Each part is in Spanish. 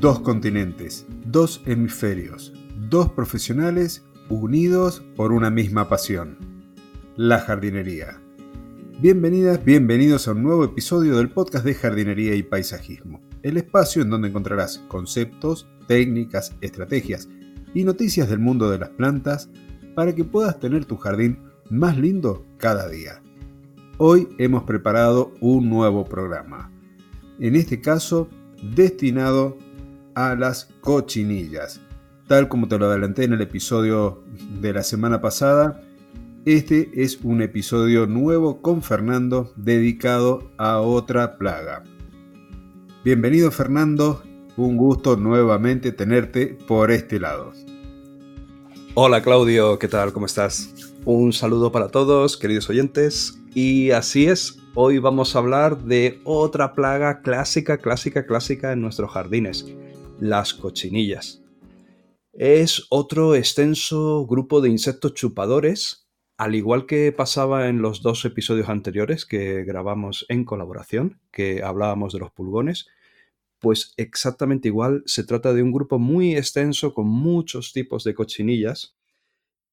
dos continentes, dos hemisferios, dos profesionales unidos por una misma pasión, la jardinería. Bienvenidas, bienvenidos a un nuevo episodio del podcast de jardinería y paisajismo, el espacio en donde encontrarás conceptos, técnicas, estrategias y noticias del mundo de las plantas para que puedas tener tu jardín más lindo cada día. Hoy hemos preparado un nuevo programa, en este caso destinado a las cochinillas. Tal como te lo adelanté en el episodio de la semana pasada, este es un episodio nuevo con Fernando dedicado a otra plaga. Bienvenido Fernando, un gusto nuevamente tenerte por este lado. Hola Claudio, ¿qué tal? ¿Cómo estás? Un saludo para todos, queridos oyentes. Y así es, hoy vamos a hablar de otra plaga clásica, clásica, clásica en nuestros jardines las cochinillas. Es otro extenso grupo de insectos chupadores, al igual que pasaba en los dos episodios anteriores que grabamos en colaboración, que hablábamos de los pulgones, pues exactamente igual se trata de un grupo muy extenso con muchos tipos de cochinillas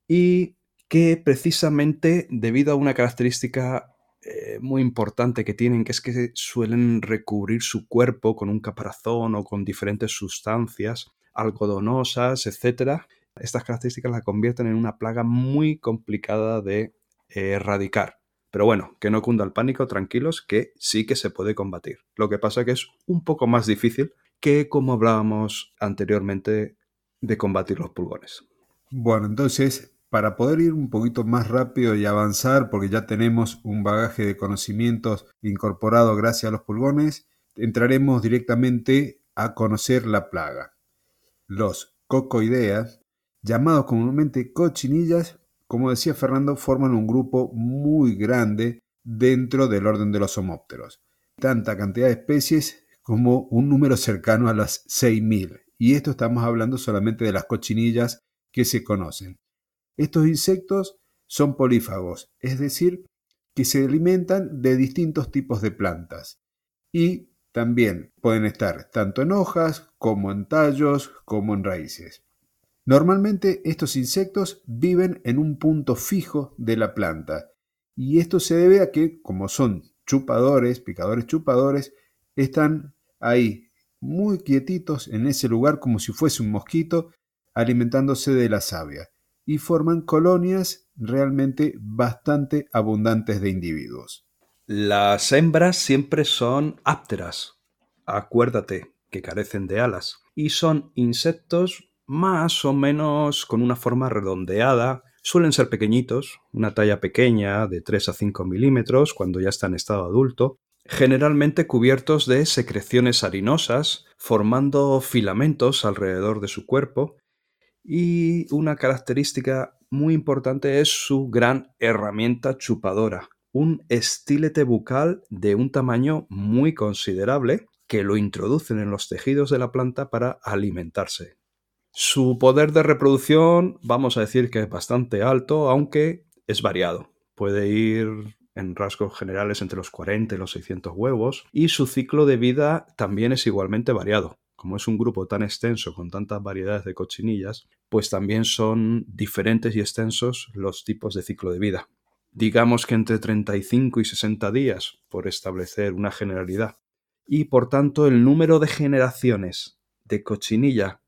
y que precisamente debido a una característica eh, muy importante que tienen, que es que suelen recubrir su cuerpo con un caparazón o con diferentes sustancias algodonosas, etc. Estas características la convierten en una plaga muy complicada de eh, erradicar. Pero bueno, que no cunda el pánico, tranquilos, que sí que se puede combatir. Lo que pasa que es un poco más difícil que como hablábamos anteriormente de combatir los pulgones. Bueno, entonces para poder ir un poquito más rápido y avanzar, porque ya tenemos un bagaje de conocimientos incorporado gracias a los pulgones, entraremos directamente a conocer la plaga. Los cocoideas, llamados comúnmente cochinillas, como decía Fernando, forman un grupo muy grande dentro del orden de los homópteros. Tanta cantidad de especies como un número cercano a las 6.000. Y esto estamos hablando solamente de las cochinillas que se conocen. Estos insectos son polífagos, es decir, que se alimentan de distintos tipos de plantas y también pueden estar tanto en hojas como en tallos como en raíces. Normalmente estos insectos viven en un punto fijo de la planta y esto se debe a que como son chupadores, picadores chupadores, están ahí muy quietitos en ese lugar como si fuese un mosquito alimentándose de la savia y forman colonias realmente bastante abundantes de individuos. Las hembras siempre son ápteras, acuérdate que carecen de alas, y son insectos más o menos con una forma redondeada, suelen ser pequeñitos, una talla pequeña de 3 a 5 milímetros cuando ya está en estado adulto, generalmente cubiertos de secreciones harinosas, formando filamentos alrededor de su cuerpo y una característica muy importante es su gran herramienta chupadora, un estilete bucal de un tamaño muy considerable que lo introducen en los tejidos de la planta para alimentarse. Su poder de reproducción vamos a decir que es bastante alto, aunque es variado. Puede ir en rasgos generales entre los 40 y los 600 huevos y su ciclo de vida también es igualmente variado como es un grupo tan extenso con tantas variedades de cochinillas, pues también son diferentes y extensos los tipos de ciclo de vida. Digamos que entre 35 y 60 días, por establecer una generalidad. Y por tanto el número de generaciones de cochinilla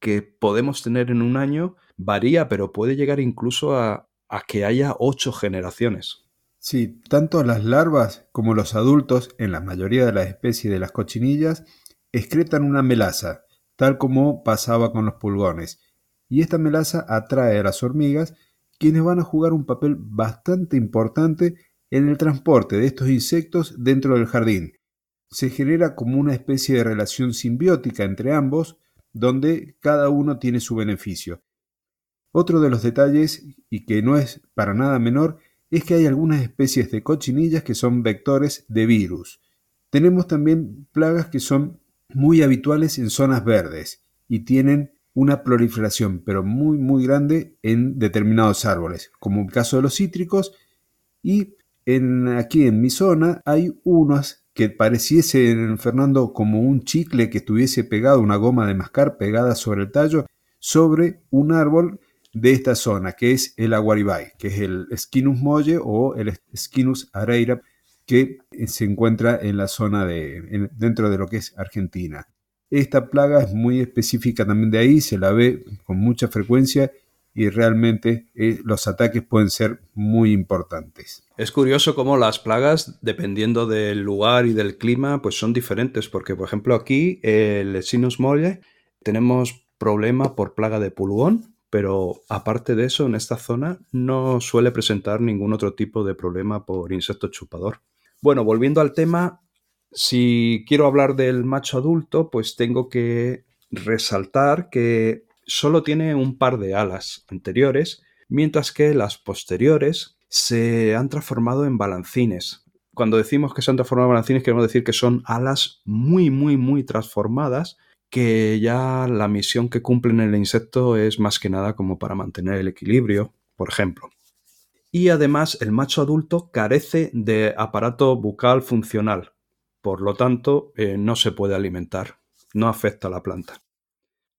que podemos tener en un año varía, pero puede llegar incluso a, que haya ocho generaciones. Sí, tanto las larvas como los adultos, en la mayoría de las especies de las cochinillas, excretan una melaza, tal como pasaba con los pulgones, y esta melaza atrae a las hormigas, quienes van a jugar un papel bastante importante en el transporte de estos insectos dentro del jardín. Se genera como una especie de relación simbiótica entre ambos, donde cada uno tiene su beneficio. Otro de los detalles, y que no es para nada menor, es que hay algunas especies de cochinillas que son vectores de virus. Tenemos también plagas que son muy habituales en zonas verdes y tienen una proliferación, pero muy, muy grande en determinados árboles, como el caso de los cítricos. Y aquí en mi zona hay unas que pareciese, Fernando, como un chicle que estuviese pegado, una goma de mascar pegada sobre el tallo, sobre un árbol de esta zona, que es el aguaribay, que es el Skinus molle o el Skinus areira, que se encuentra en la zona de, dentro de lo que es Argentina. Esta plaga es muy específica también de ahí, se la ve con mucha frecuencia y realmente eh, los ataques pueden ser muy importantes. Es curioso cómo las plagas, dependiendo del lugar y del clima, pues son diferentes, porque por ejemplo aquí, el Sinus molle, tenemos problema por plaga de pulgón, pero aparte de eso, en esta zona no suele presentar ningún otro tipo de problema por insecto chupador. Bueno, volviendo al tema, si quiero hablar del macho adulto, pues tengo que resaltar que solo tiene un par de alas anteriores, mientras que las posteriores se han transformado en balancines. Cuando decimos que se han transformado en balancines, queremos decir que son alas muy, muy, muy transformadas, que ya la misión que cumplen el insecto es más que nada como para mantener el equilibrio, por ejemplo. Y además el macho adulto carece de aparato bucal funcional, por lo tanto eh, no se puede alimentar, no afecta a la planta.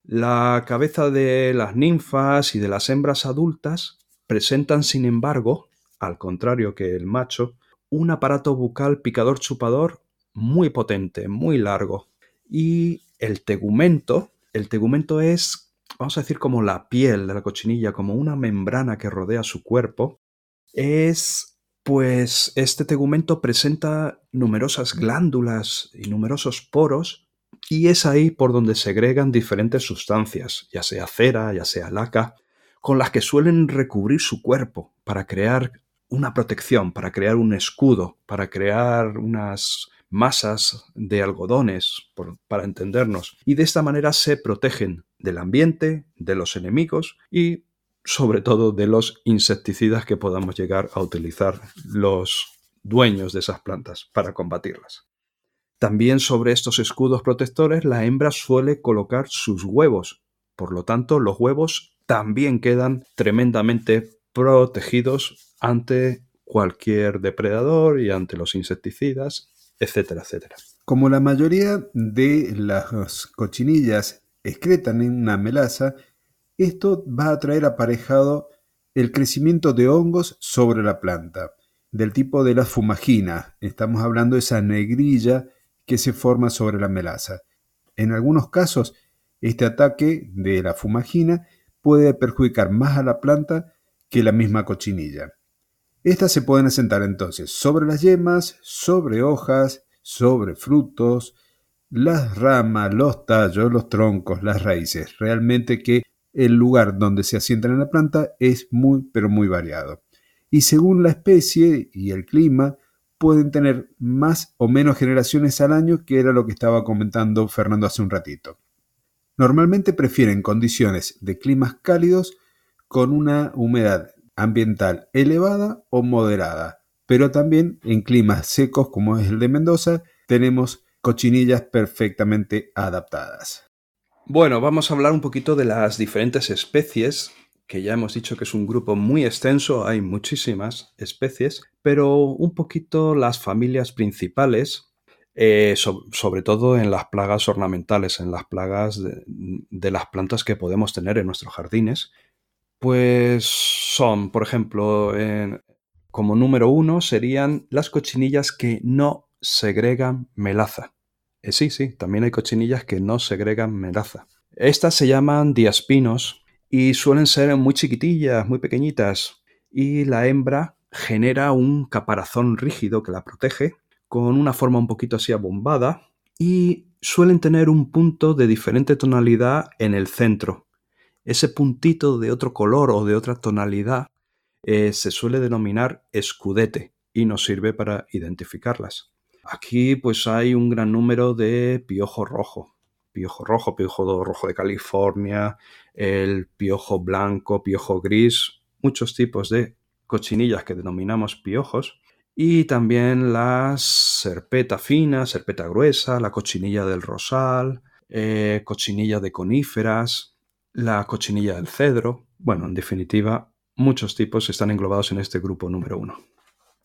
La cabeza de las ninfas y de las hembras adultas presentan, sin embargo, al contrario que el macho, un aparato bucal picador chupador muy potente, muy largo. Y el tegumento, el tegumento es, vamos a decir, como la piel de la cochinilla, como una membrana que rodea su cuerpo. Es, pues, este tegumento presenta numerosas glándulas y numerosos poros y es ahí por donde segregan diferentes sustancias, ya sea cera, ya sea laca, con las que suelen recubrir su cuerpo para crear una protección, para crear un escudo, para crear unas masas de algodones, para entendernos. Y de esta manera se protegen del ambiente, de los enemigos y sobre todo de los insecticidas que podamos llegar a utilizar los dueños de esas plantas para combatirlas. También sobre estos escudos protectores la hembra suele colocar sus huevos. Por lo tanto, los huevos también quedan tremendamente protegidos ante cualquier depredador y ante los insecticidas, etcétera, etcétera. Como la mayoría de las cochinillas excretan en una melaza, esto va a traer aparejado el crecimiento de hongos sobre la planta, del tipo de la fumagina. Estamos hablando de esa negrilla que se forma sobre la melaza. En algunos casos, este ataque de la fumagina puede perjudicar más a la planta que la misma cochinilla. Estas se pueden asentar entonces sobre las yemas, sobre hojas, sobre frutos, las ramas, los tallos, los troncos, las raíces. Realmente que el lugar donde se asientan en la planta es muy, pero muy variado. Y según la especie y el clima, pueden tener más o menos generaciones al año, que era lo que estaba comentando Fernando hace un ratito. Normalmente prefieren condiciones de climas cálidos con una humedad ambiental elevada o moderada, pero también en climas secos como es el de Mendoza tenemos cochinillas perfectamente adaptadas. Bueno, vamos a hablar un poquito de las diferentes especies que ya hemos dicho que es un grupo muy extenso, hay muchísimas especies, pero un poquito las familias principales, eh, sobre todo en las plagas ornamentales, en las plagas de, las plantas que podemos tener en nuestros jardines, pues son, por ejemplo, como número uno serían las cochinillas que no segregan melaza. Eh, sí, sí, también hay cochinillas que no segregan melaza. Estas se llaman diaspinos y suelen ser muy chiquitillas, muy pequeñitas, y la hembra genera un caparazón rígido que la protege, con una forma un poquito así abombada, y suelen tener un punto de diferente tonalidad en el centro. Ese puntito de otro color o de otra tonalidad eh, se suele denominar escudete y nos sirve para identificarlas. Aquí pues hay un gran número de piojo rojo, piojo rojo, piojo rojo de California, el piojo blanco, piojo gris, muchos tipos de cochinillas que denominamos piojos, y también la serpeta fina, serpeta gruesa, la cochinilla del rosal, eh, cochinilla de coníferas, la cochinilla del cedro. Bueno, en definitiva, muchos tipos están englobados en este grupo número uno.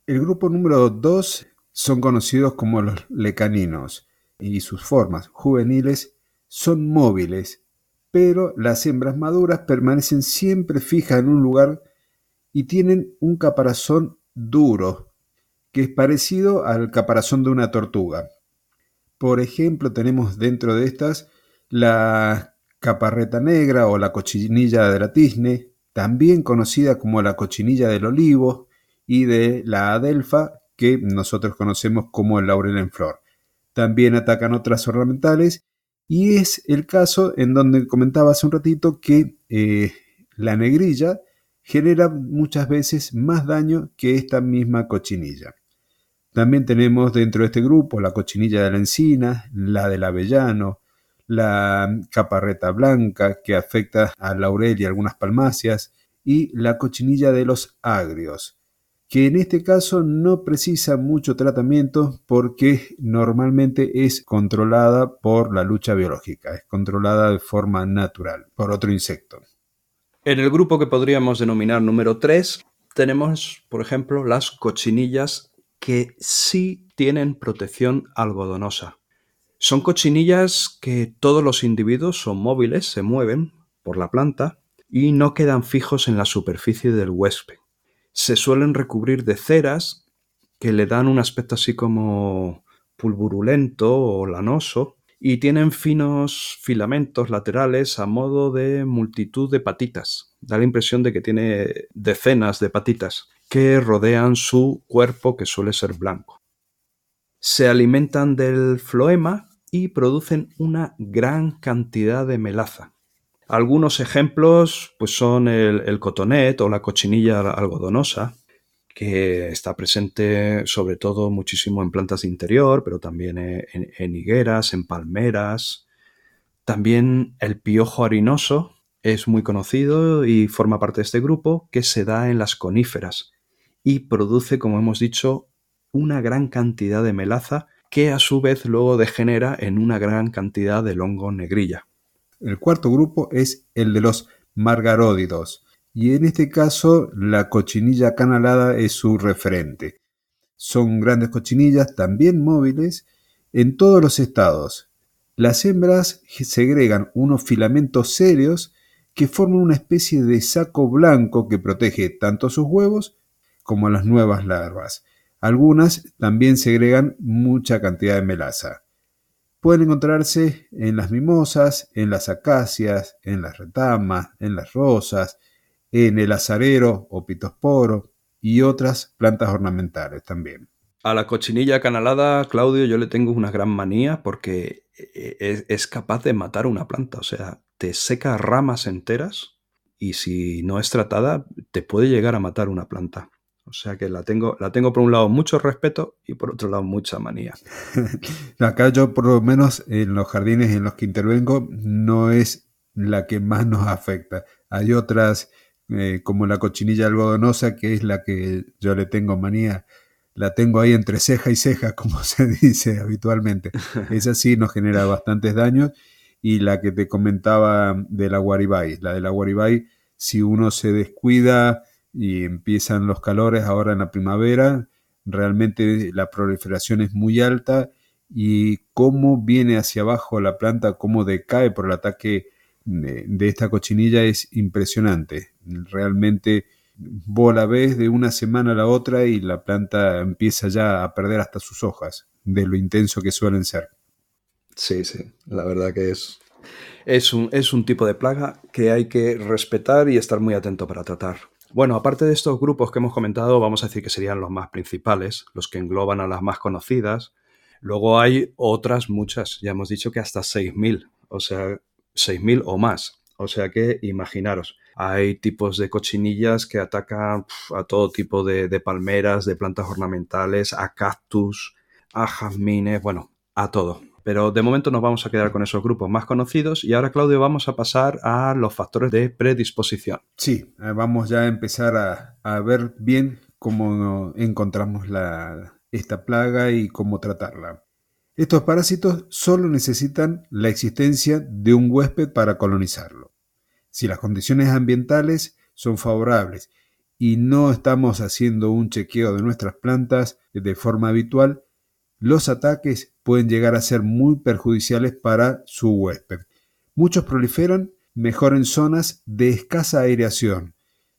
El grupo número dos son conocidos como los lecaninos y sus formas juveniles son móviles, pero las hembras maduras permanecen siempre fijas en un lugar y tienen un caparazón duro, que es parecido al caparazón de una tortuga. Por ejemplo, tenemos dentro de estas la caparreta negra o la cochinilla de la tizne, también conocida como la cochinilla del olivo, y de la adelfa, que nosotros conocemos como el laurel en flor. También atacan otras ornamentales y es el caso en donde comentaba hace un ratito que eh, la negrilla genera muchas veces más daño que esta misma cochinilla. También tenemos dentro de este grupo la cochinilla de la encina, la del avellano, la caparreta blanca que afecta al laurel y algunas palmáceas y la cochinilla de los agrios, que en este caso no precisa mucho tratamiento porque normalmente es controlada por la lucha biológica, es controlada de forma natural por otro insecto. En el grupo que podríamos denominar número 3 tenemos, por ejemplo, las cochinillas que sí tienen protección algodonosa. Son cochinillas que todos los individuos son móviles, se mueven por la planta y no quedan fijos en la superficie del huésped se suelen recubrir de ceras que le dan un aspecto así como pulburulento o lanoso y tienen finos filamentos laterales a modo de multitud de patitas. Da la impresión de que tiene decenas de patitas que rodean su cuerpo que suele ser blanco. Se alimentan del floema y producen una gran cantidad de melaza, algunos ejemplos pues son el, cotonet o la cochinilla algodonosa, que está presente sobre todo muchísimo en plantas de interior, pero también en, higueras, en palmeras. También el piojo harinoso es muy conocido y forma parte de este grupo que se da en las coníferas y produce, como hemos dicho, una gran cantidad de melaza que a su vez luego degenera en una gran cantidad de longo negrilla. El cuarto grupo es el de los margaródidos, y en este caso la cochinilla canalada es su referente. Son grandes cochinillas, también móviles, en todos los estados. Las hembras segregan unos filamentos serios que forman una especie de saco blanco que protege tanto sus huevos como a las nuevas larvas. Algunas también segregan mucha cantidad de melaza. Pueden encontrarse en las mimosas, en las acacias, en las retamas, en las rosas, en el azarero o pitosporo y otras plantas ornamentales también. A la cochinilla canalada, Claudio, yo le tengo una gran manía porque e-, es, capaz de matar una planta. O sea, te seca ramas enteras y si no es tratada, te puede llegar a matar una planta. O sea que la tengo, la tengo por un lado mucho respeto y por otro lado mucha manía. Acá yo por lo menos en los jardines en los que intervengo no es la que más nos afecta. Hay otras eh, como la cochinilla algodonosa que es la que yo le tengo manía. La tengo ahí entre ceja y ceja, como se dice habitualmente. Esa sí nos genera bastantes daños. Y la que te comentaba de la guaribay. La de la guaribay, si uno se descuida y empiezan los calores ahora en la primavera, realmente la proliferación es muy alta y cómo viene hacia abajo la planta, cómo decae por el ataque de, esta cochinilla es impresionante. Realmente vos la ves de una semana a la otra y la planta empieza ya a perder hasta sus hojas, de lo intenso que suelen ser. Sí, sí, la verdad que es, es, un, es un tipo de plaga que hay que respetar y estar muy atento para tratar. Bueno, aparte de estos grupos que hemos comentado, vamos a decir que serían los más principales, los que engloban a las más conocidas. Luego hay otras muchas, ya hemos dicho que hasta 6.000, o sea, 6.000 o más. O sea que imaginaros, hay tipos de cochinillas que atacan a todo tipo de, de palmeras, de plantas ornamentales, a cactus, a jazmines, bueno, a todo. Pero de momento nos vamos a quedar con esos grupos más conocidos y ahora, Claudio, vamos a pasar a los factores de predisposición. Sí, eh, vamos ya a empezar a, ver bien cómo encontramos esta plaga y cómo tratarla. Estos parásitos solo necesitan la existencia de un huésped para colonizarlo. Si las condiciones ambientales son favorables y no estamos haciendo un chequeo de nuestras plantas de forma habitual, los ataques pueden llegar a ser muy perjudiciales para su huésped. Muchos proliferan mejor en zonas de escasa aireación,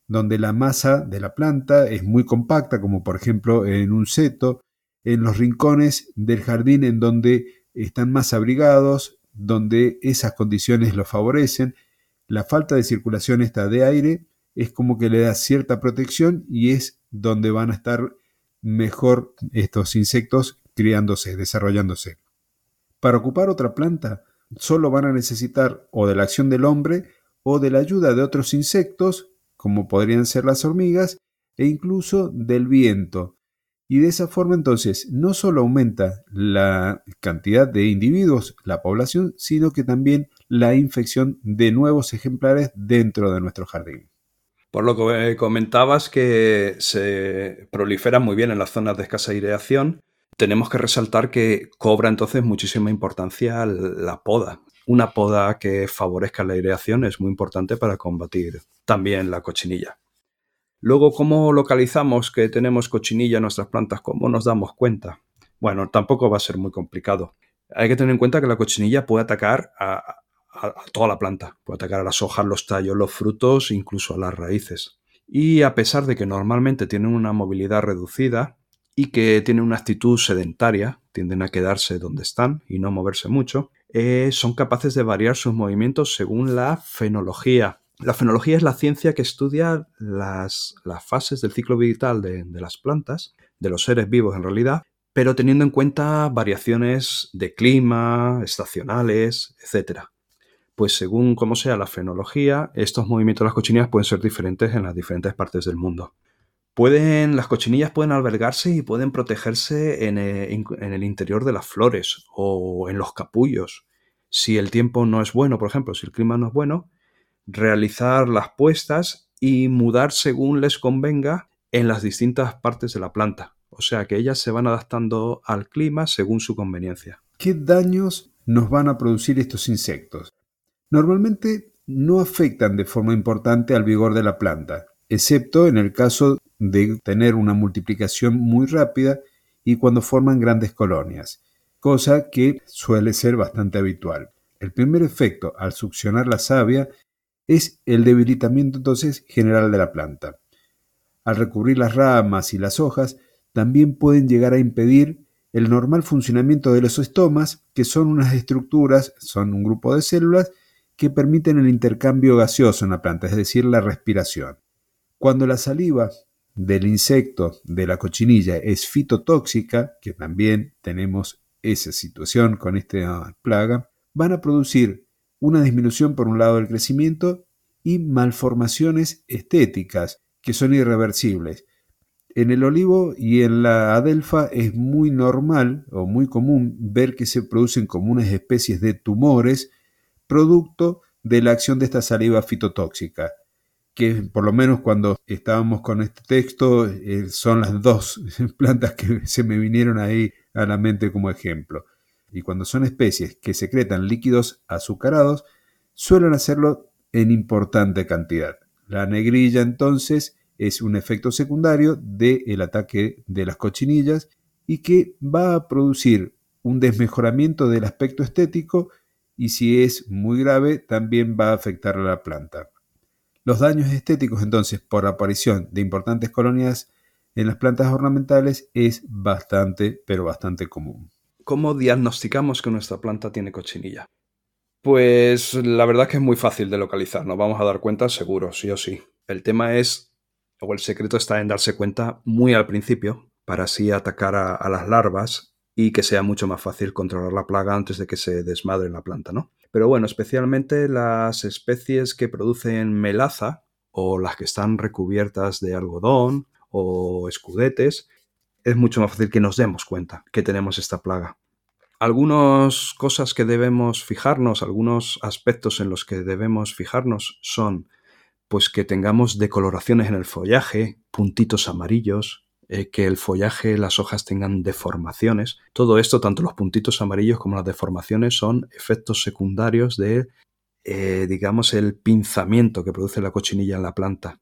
donde la masa de la planta es muy compacta, como por ejemplo en un seto, en los rincones del jardín en donde están más abrigados, donde esas condiciones lo favorecen. La falta de circulación de aire es como que le da cierta protección y es donde van a estar mejor estos insectos criándose, desarrollándose. Para ocupar otra planta, solo van a necesitar o de la acción del hombre o de la ayuda de otros insectos, como podrían ser las hormigas, e incluso del viento. Y de esa forma entonces no solo aumenta la cantidad de individuos, la población, sino que también la infección de nuevos ejemplares dentro de nuestro jardín. Por lo que comentabas que se proliferan muy bien en las zonas de escasa aireación, tenemos que resaltar que cobra entonces muchísima importancia la poda. Una poda que favorezca la aireación es muy importante para combatir también la cochinilla. Luego, ¿cómo localizamos que tenemos cochinilla en nuestras plantas? ¿Cómo nos damos cuenta? Bueno, tampoco va a ser muy complicado. Hay que tener en cuenta que la cochinilla puede atacar a, a toda la planta. Puede atacar a las hojas, los tallos, los frutos, incluso a las raíces. Y a pesar de que normalmente tienen una movilidad reducida, y que tienen una actitud sedentaria, tienden a quedarse donde están y no moverse mucho, eh, son capaces de variar sus movimientos según la fenología. La fenología es la ciencia que estudia las, fases del ciclo vital de, de las plantas, de los seres vivos en realidad, pero teniendo en cuenta variaciones de clima, estacionales, etc. Pues según cómo sea la fenología, estos movimientos de las cochinillas pueden ser diferentes en las diferentes partes del mundo. Pueden, las cochinillas pueden albergarse y pueden protegerse en eh, el, interior de las flores o en los capullos. Si el tiempo no es bueno, por ejemplo, si el clima no es bueno, realizar las puestas y mudar según les convenga en las distintas partes de la planta. O sea que ellas se van adaptando al clima según su conveniencia. ¿Qué daños nos van a producir estos insectos? Normalmente no afectan de forma importante al vigor de la planta, excepto en el caso de tener una multiplicación muy rápida y cuando forman grandes colonias, cosa que suele ser bastante habitual. El primer efecto al succionar la savia es el debilitamiento entonces general de la planta. Al recubrir las ramas y las hojas, también pueden llegar a impedir el normal funcionamiento de los estomas, que son unas estructuras, son un grupo de células que permiten el intercambio gaseoso en la planta, es decir, la respiración. Cuando la saliva del insecto de la cochinilla es fitotóxica, que también tenemos esa situación con esta plaga, van a producir una disminución por un lado del crecimiento y malformaciones estéticas que son irreversibles. En el olivo y en la adelfa es muy normal o muy común ver que se producen como unas especies de tumores producto de la acción de esta saliva fitotóxica que por lo menos cuando estábamos con este texto eh, son las dos plantas que se me vinieron ahí a la mente como ejemplo. Y cuando son especies que secretan líquidos azucarados, suelen hacerlo en importante cantidad. La negrilla entonces es un efecto secundario del ataque de las cochinillas y que va a producir un desmejoramiento del aspecto estético y si es muy grave también va a afectar a la planta. Los daños estéticos entonces por aparición de importantes colonias en las plantas ornamentales es bastante, pero bastante común. ¿Cómo diagnosticamos que nuestra planta tiene cochinilla? Pues la verdad es que es muy fácil de localizar, nos vamos a dar cuenta seguro, sí o sí. El tema es, o el secreto está en darse cuenta muy al principio, para así atacar a, a las larvas y que sea mucho más fácil controlar la plaga antes de que se desmadre la planta, ¿no? Pero bueno, especialmente las especies que producen melaza o las que están recubiertas de algodón o escudetes, es mucho más fácil que nos demos cuenta que tenemos esta plaga. Algunas cosas que debemos fijarnos, algunos aspectos en los que debemos fijarnos son pues que tengamos decoloraciones en el follaje, puntitos amarillos, eh, que el follaje, las hojas tengan deformaciones. Todo esto, tanto los puntitos amarillos como las deformaciones, son efectos secundarios de, eh, digamos, el pinzamiento que produce la cochinilla en la planta.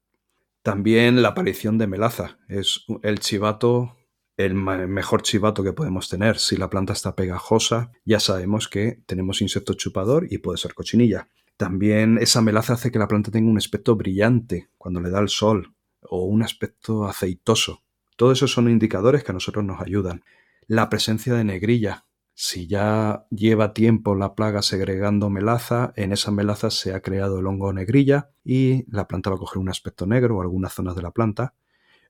También la aparición de melaza. Es el chivato el mejor chivato que podemos tener. Si la planta está pegajosa, ya sabemos que tenemos insecto chupador y puede ser cochinilla. También esa melaza hace que la planta tenga un aspecto brillante cuando le da el sol o un aspecto aceitoso. Todos esos son indicadores que a nosotros nos ayudan. La presencia de negrilla. Si ya lleva tiempo la plaga segregando melaza, en esa melaza se ha creado el hongo negrilla y la planta va a coger un aspecto negro o algunas zonas de la planta.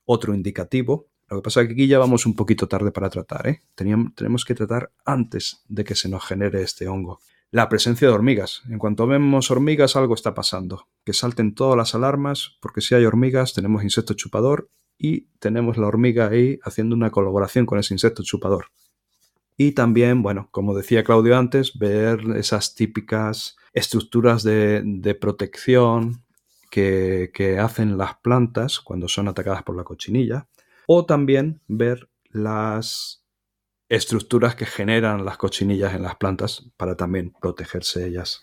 Otro indicativo lo que pasa es que aquí ya vamos un poquito tarde para tratar, ¿eh? tenemos que tratar antes de que se nos genere este hongo. La presencia de hormigas. En cuanto vemos hormigas, algo está pasando. Que salten todas las alarmas, porque si hay hormigas, tenemos insecto chupador y tenemos la hormiga ahí haciendo una colaboración con ese insecto chupador. Y también, bueno, como decía Claudio antes, ver esas típicas estructuras de, protección que, que hacen las plantas cuando son atacadas por la cochinilla o también ver las estructuras que generan las cochinillas en las plantas para también protegerse ellas.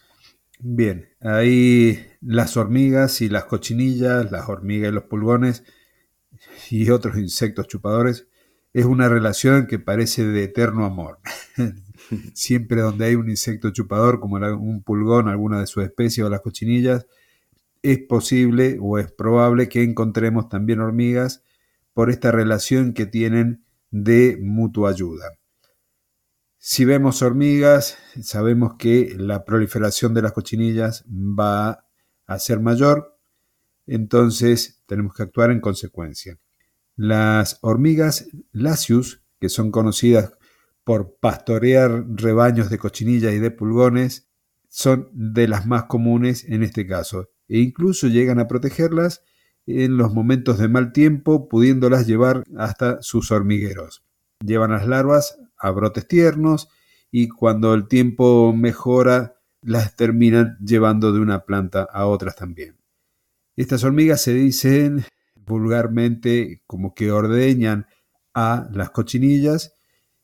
Bien, ahí las hormigas y las cochinillas, las hormigas y los pulgones y otros insectos chupadores, es una relación que parece de eterno amor. Siempre donde hay un insecto chupador, como un pulgón, alguna de sus especies o las cochinillas, es posible o es probable que encontremos también hormigas por esta relación que tienen de mutua ayuda. Si vemos hormigas, sabemos que la proliferación de las cochinillas va a ser mayor, entonces tenemos que actuar en consecuencia. Las hormigas Lasius, que son conocidas por pastorear rebaños de cochinillas y de pulgones, son de las más comunes en este caso, e incluso llegan a protegerlas en los momentos de mal tiempo, pudiéndolas llevar hasta sus hormigueros. Llevan las larvas a brotes tiernos y cuando el tiempo mejora, las terminan llevando de una planta a otras también. Estas hormigas se dicen vulgarmente como que ordeñan a las cochinillas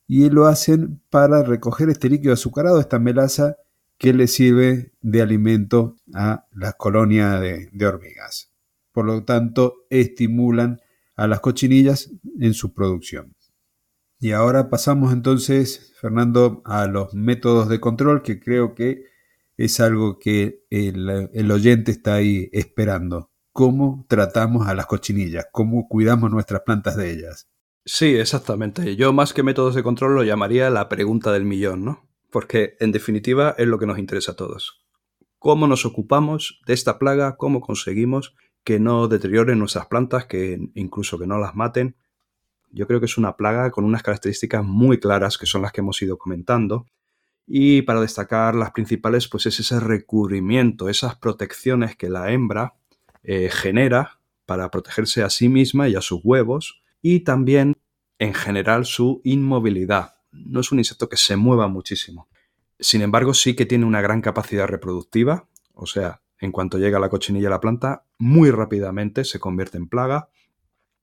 y lo hacen para recoger este líquido azucarado, esta melaza que le sirve de alimento a la colonia de, de hormigas por lo tanto estimulan a las cochinillas en su producción. Y ahora pasamos entonces, Fernando, a los métodos de control, que creo que es algo que el, oyente está ahí esperando. ¿Cómo tratamos a las cochinillas? ¿Cómo cuidamos nuestras plantas de ellas? Sí, exactamente. Yo más que métodos de control lo llamaría la pregunta del millón, ¿no? Porque en definitiva es lo que nos interesa a todos. ¿Cómo nos ocupamos de esta plaga? ¿Cómo conseguimos que no deterioren nuestras plantas, que incluso que no las maten. Yo creo que es una plaga con unas características muy claras que son las que hemos ido comentando. Y para destacar las principales, pues es ese recubrimiento, esas protecciones que la hembra eh, genera para protegerse a sí misma y a sus huevos. Y también, en general, su inmovilidad. No es un insecto que se mueva muchísimo. Sin embargo, sí que tiene una gran capacidad reproductiva, o sea, en cuanto llega la cochinilla a la planta, muy rápidamente se convierte en plaga.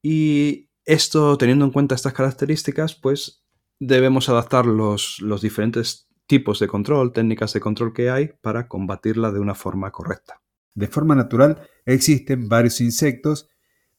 Y esto, teniendo en cuenta estas características, pues debemos adaptar los, los diferentes tipos de control, técnicas de control que hay para combatirla de una forma correcta. De forma natural, existen varios insectos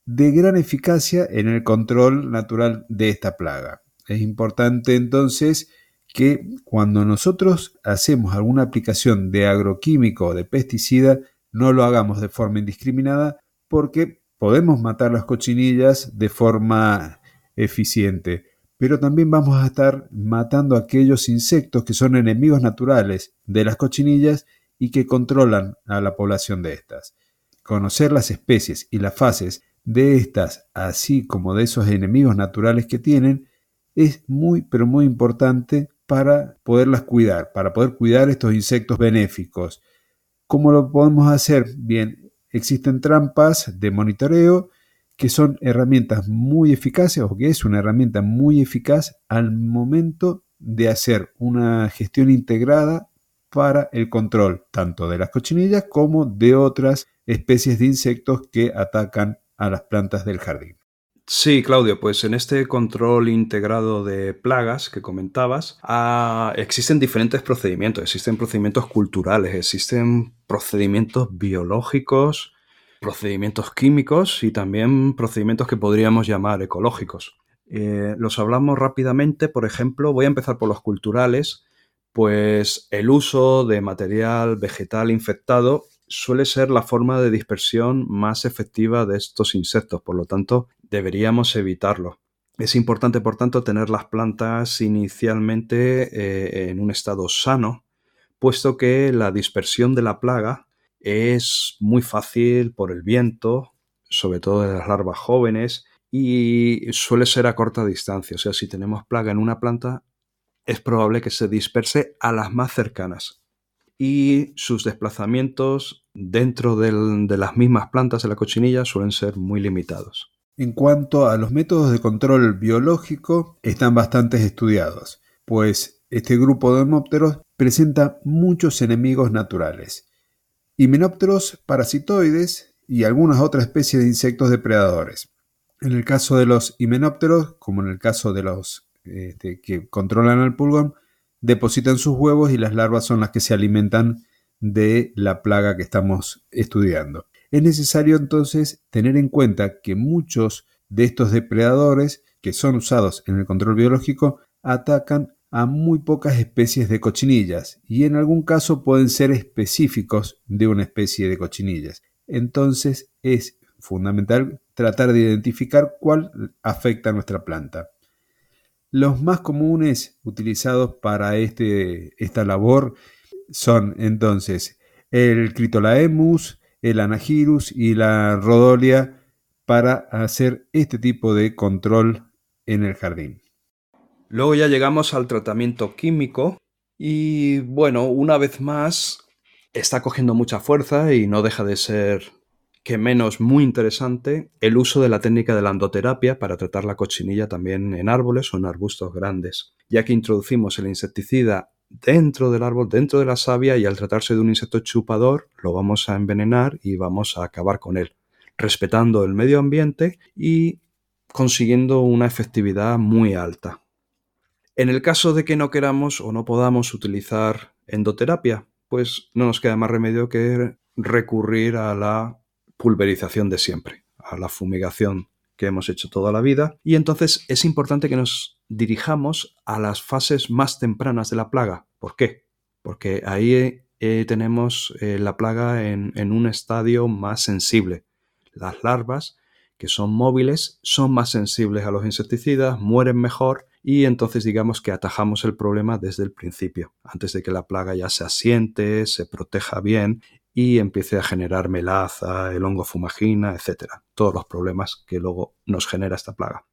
de gran eficacia en el control natural de esta plaga. Es importante entonces que cuando nosotros hacemos alguna aplicación de agroquímico o de pesticida, no lo hagamos de forma indiscriminada porque podemos matar las cochinillas de forma eficiente, pero también vamos a estar matando aquellos insectos que son enemigos naturales de las cochinillas y que controlan a la población de estas. Conocer las especies y las fases de estas, así como de esos enemigos naturales que tienen, es muy, pero muy importante para poderlas cuidar, para poder cuidar estos insectos benéficos. ¿Cómo lo podemos hacer? Bien, existen trampas de monitoreo que son herramientas muy eficaces o que es una herramienta muy eficaz al momento de hacer una gestión integrada para el control tanto de las cochinillas como de otras especies de insectos que atacan a las plantas del jardín. Sí, Claudio, pues en este control integrado de plagas que comentabas, ah, existen diferentes procedimientos, existen procedimientos culturales, existen procedimientos biológicos, procedimientos químicos y también procedimientos que podríamos llamar ecológicos. Eh, los hablamos rápidamente, por ejemplo, voy a empezar por los culturales, pues el uso de material vegetal infectado suele ser la forma de dispersión más efectiva de estos insectos, por lo tanto deberíamos evitarlo. Es importante, por tanto, tener las plantas inicialmente eh, en un estado sano, puesto que la dispersión de la plaga es muy fácil por el viento, sobre todo de las larvas jóvenes, y suele ser a corta distancia. O sea, si tenemos plaga en una planta, es probable que se disperse a las más cercanas. Y sus desplazamientos dentro de las mismas plantas de la cochinilla suelen ser muy limitados. En cuanto a los métodos de control biológico, están bastante estudiados, pues este grupo de hemópteros presenta muchos enemigos naturales. Himenópteros parasitoides y algunas otras especies de insectos depredadores. En el caso de los himenópteros, como en el caso de los este, que controlan al pulgón, depositan sus huevos y las larvas son las que se alimentan de la plaga que estamos estudiando. Es necesario entonces tener en cuenta que muchos de estos depredadores que son usados en el control biológico atacan a muy pocas especies de cochinillas y en algún caso pueden ser específicos de una especie de cochinillas. Entonces es fundamental tratar de identificar cuál afecta a nuestra planta. Los más comunes utilizados para este, esta labor son entonces el Critolaemus, el Anagirus y la Rodolia para hacer este tipo de control en el jardín. Luego ya llegamos al tratamiento químico y bueno, una vez más está cogiendo mucha fuerza y no deja de ser que menos muy interesante el uso de la técnica de la endoterapia para tratar la cochinilla también en árboles o en arbustos grandes, ya que introducimos el insecticida dentro del árbol, dentro de la savia y al tratarse de un insecto chupador lo vamos a envenenar y vamos a acabar con él, respetando el medio ambiente y consiguiendo una efectividad muy alta. En el caso de que no queramos o no podamos utilizar endoterapia, pues no nos queda más remedio que recurrir a la pulverización de siempre, a la fumigación que hemos hecho toda la vida. Y entonces es importante que nos dirijamos a las fases más tempranas de la plaga. ¿Por qué? Porque ahí eh, tenemos eh, la plaga en, en un estadio más sensible. Las larvas, que son móviles, son más sensibles a los insecticidas, mueren mejor y entonces digamos que atajamos el problema desde el principio, antes de que la plaga ya se asiente, se proteja bien y empiece a generar melaza, el hongo fumagina, etcétera, todos los problemas que luego nos genera esta plaga.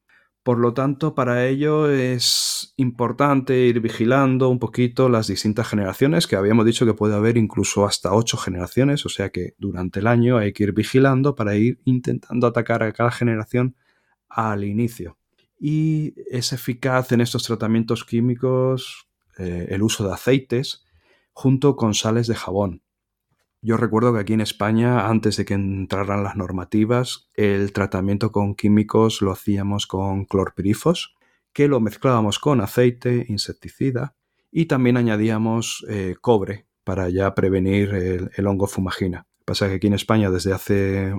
Por lo tanto, para ello es importante ir vigilando un poquito las distintas generaciones, que habíamos dicho que puede haber incluso hasta ocho generaciones, o sea que durante el año hay que ir vigilando para ir intentando atacar a cada generación al inicio. Y es eficaz en estos tratamientos químicos eh, el uso de aceites junto con sales de jabón. Yo recuerdo que aquí en España, antes de que entraran las normativas, el tratamiento con químicos lo hacíamos con clorpirifos, que lo mezclábamos con aceite, insecticida, y también añadíamos eh, cobre para ya prevenir el, hongo fumagina. Pasa que aquí en España desde hace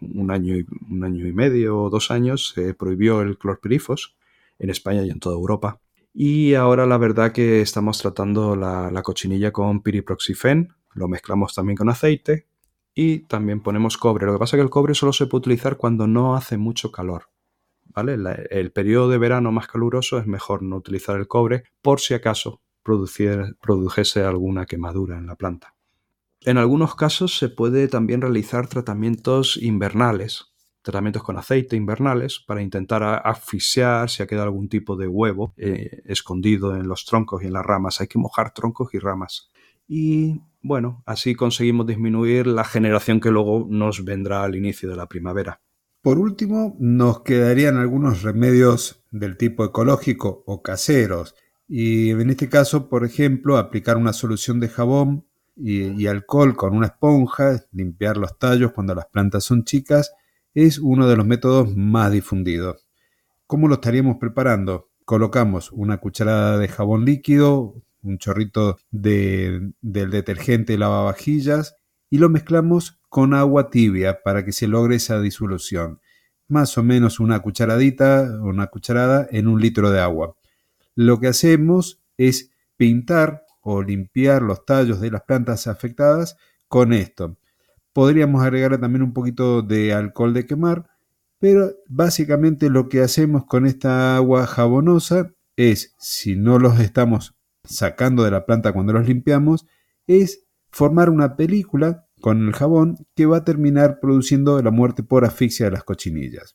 un año, y, un año y medio o dos años se prohibió el clorpirifos en España y en toda Europa. Y ahora la verdad que estamos tratando la, la cochinilla con piriproxifen, lo mezclamos también con aceite y también ponemos cobre. Lo que pasa es que el cobre solo se puede utilizar cuando no hace mucho calor. ¿vale? el periodo de verano más caluroso es mejor no utilizar el cobre por si acaso produjese alguna quemadura en la planta. En algunos casos se puede también realizar tratamientos invernales, tratamientos con aceite invernales para intentar asfixiar si ha quedado algún tipo de huevo eh, escondido en los troncos y en las ramas. Hay que mojar troncos y ramas. Y bueno, así conseguimos disminuir la generación que luego nos vendrá al inicio de la primavera. Por último, nos quedarían algunos remedios del tipo ecológico o caseros. Y en este caso, por ejemplo, aplicar una solución de jabón y, alcohol con una esponja, limpiar los tallos cuando las plantas son chicas, es uno de los métodos más difundidos. ¿Cómo lo estaríamos preparando? Colocamos una cucharada de jabón líquido, un chorrito de, del detergente lavavajillas y lo mezclamos con agua tibia para que se logre esa disolución. más o menos una cucharadita una cucharada en un litro de agua. Lo que hacemos es pintar o limpiar los tallos de las plantas afectadas con esto. Podríamos agregar también un poquito de alcohol de quemar, pero básicamente lo que hacemos con esta agua jabonosa es, si no los estamos sacando de la planta cuando los limpiamos, es formar una película con el jabón que va a terminar produciendo la muerte por asfixia de las cochinillas.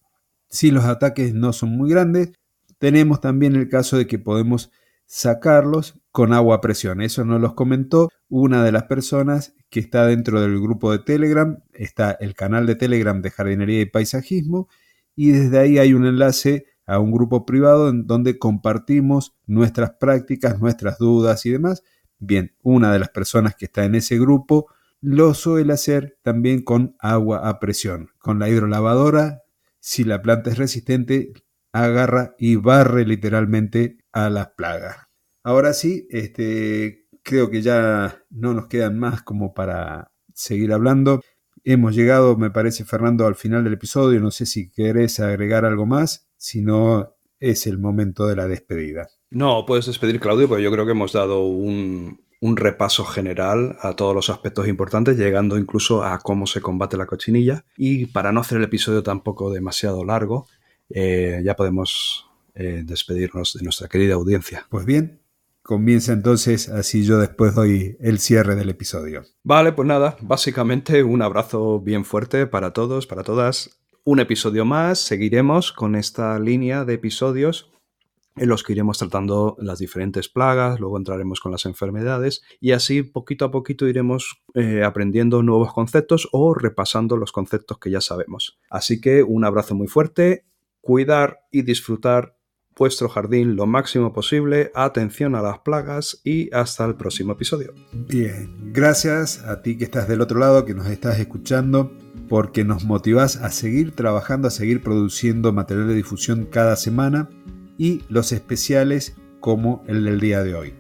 Si los ataques no son muy grandes, tenemos también el caso de que podemos sacarlos con agua a presión. Eso nos los comentó una de las personas que está dentro del grupo de Telegram. Está el canal de Telegram de jardinería y paisajismo y desde ahí hay un enlace a un grupo privado en donde compartimos nuestras prácticas, nuestras dudas y demás. Bien, una de las personas que está en ese grupo lo suele hacer también con agua a presión. Con la hidrolavadora, si la planta es resistente, agarra y barre literalmente a las plagas. Ahora sí, este, creo que ya no nos quedan más como para seguir hablando. Hemos llegado, me parece, Fernando, al final del episodio. No sé si querés agregar algo más, si no es el momento de la despedida. No, puedes despedir, Claudio, porque yo creo que hemos dado un, repaso general a todos los aspectos importantes, llegando incluso a cómo se combate la cochinilla. Y para no hacer el episodio tampoco demasiado largo, eh, ya podemos eh, despedirnos de nuestra querida audiencia. Pues bien, comienza entonces, así yo después doy el cierre del episodio. Vale, pues nada, básicamente un abrazo bien fuerte para todos, para todas. Un episodio más, seguiremos con esta línea de episodios en los que iremos tratando las diferentes plagas, luego entraremos con las enfermedades y así poquito a poquito iremos eh, aprendiendo nuevos conceptos o repasando los conceptos que ya sabemos. Así que un abrazo muy fuerte, cuidar y disfrutar vuestro jardín lo máximo posible, atención a las plagas y hasta el próximo episodio. Bien, gracias a ti que estás del otro lado, que nos estás escuchando, porque nos motivas a seguir trabajando, a seguir produciendo material de difusión cada semana y los especiales como el del día de hoy.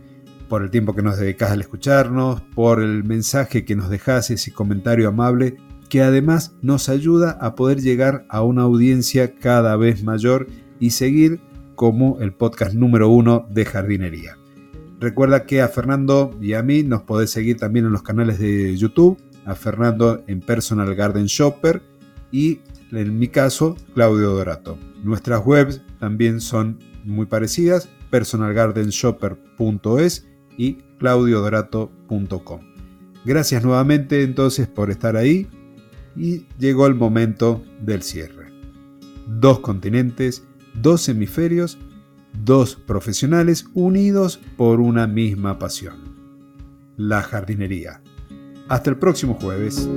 Por el tiempo que nos dedicas al escucharnos, por el mensaje que nos dejas, ese comentario amable que además nos ayuda a poder llegar a una audiencia cada vez mayor y seguir como el podcast número uno de jardinería. Recuerda que a Fernando y a mí nos podés seguir también en los canales de YouTube, a Fernando en Personal Garden Shopper y en mi caso Claudio Dorato. Nuestras webs también son muy parecidas, personalgardenshopper.es y claudiodorato.com. Gracias nuevamente entonces por estar ahí y llegó el momento del cierre. Dos continentes, dos hemisferios, dos profesionales unidos por una misma pasión, la jardinería. Hasta el próximo jueves.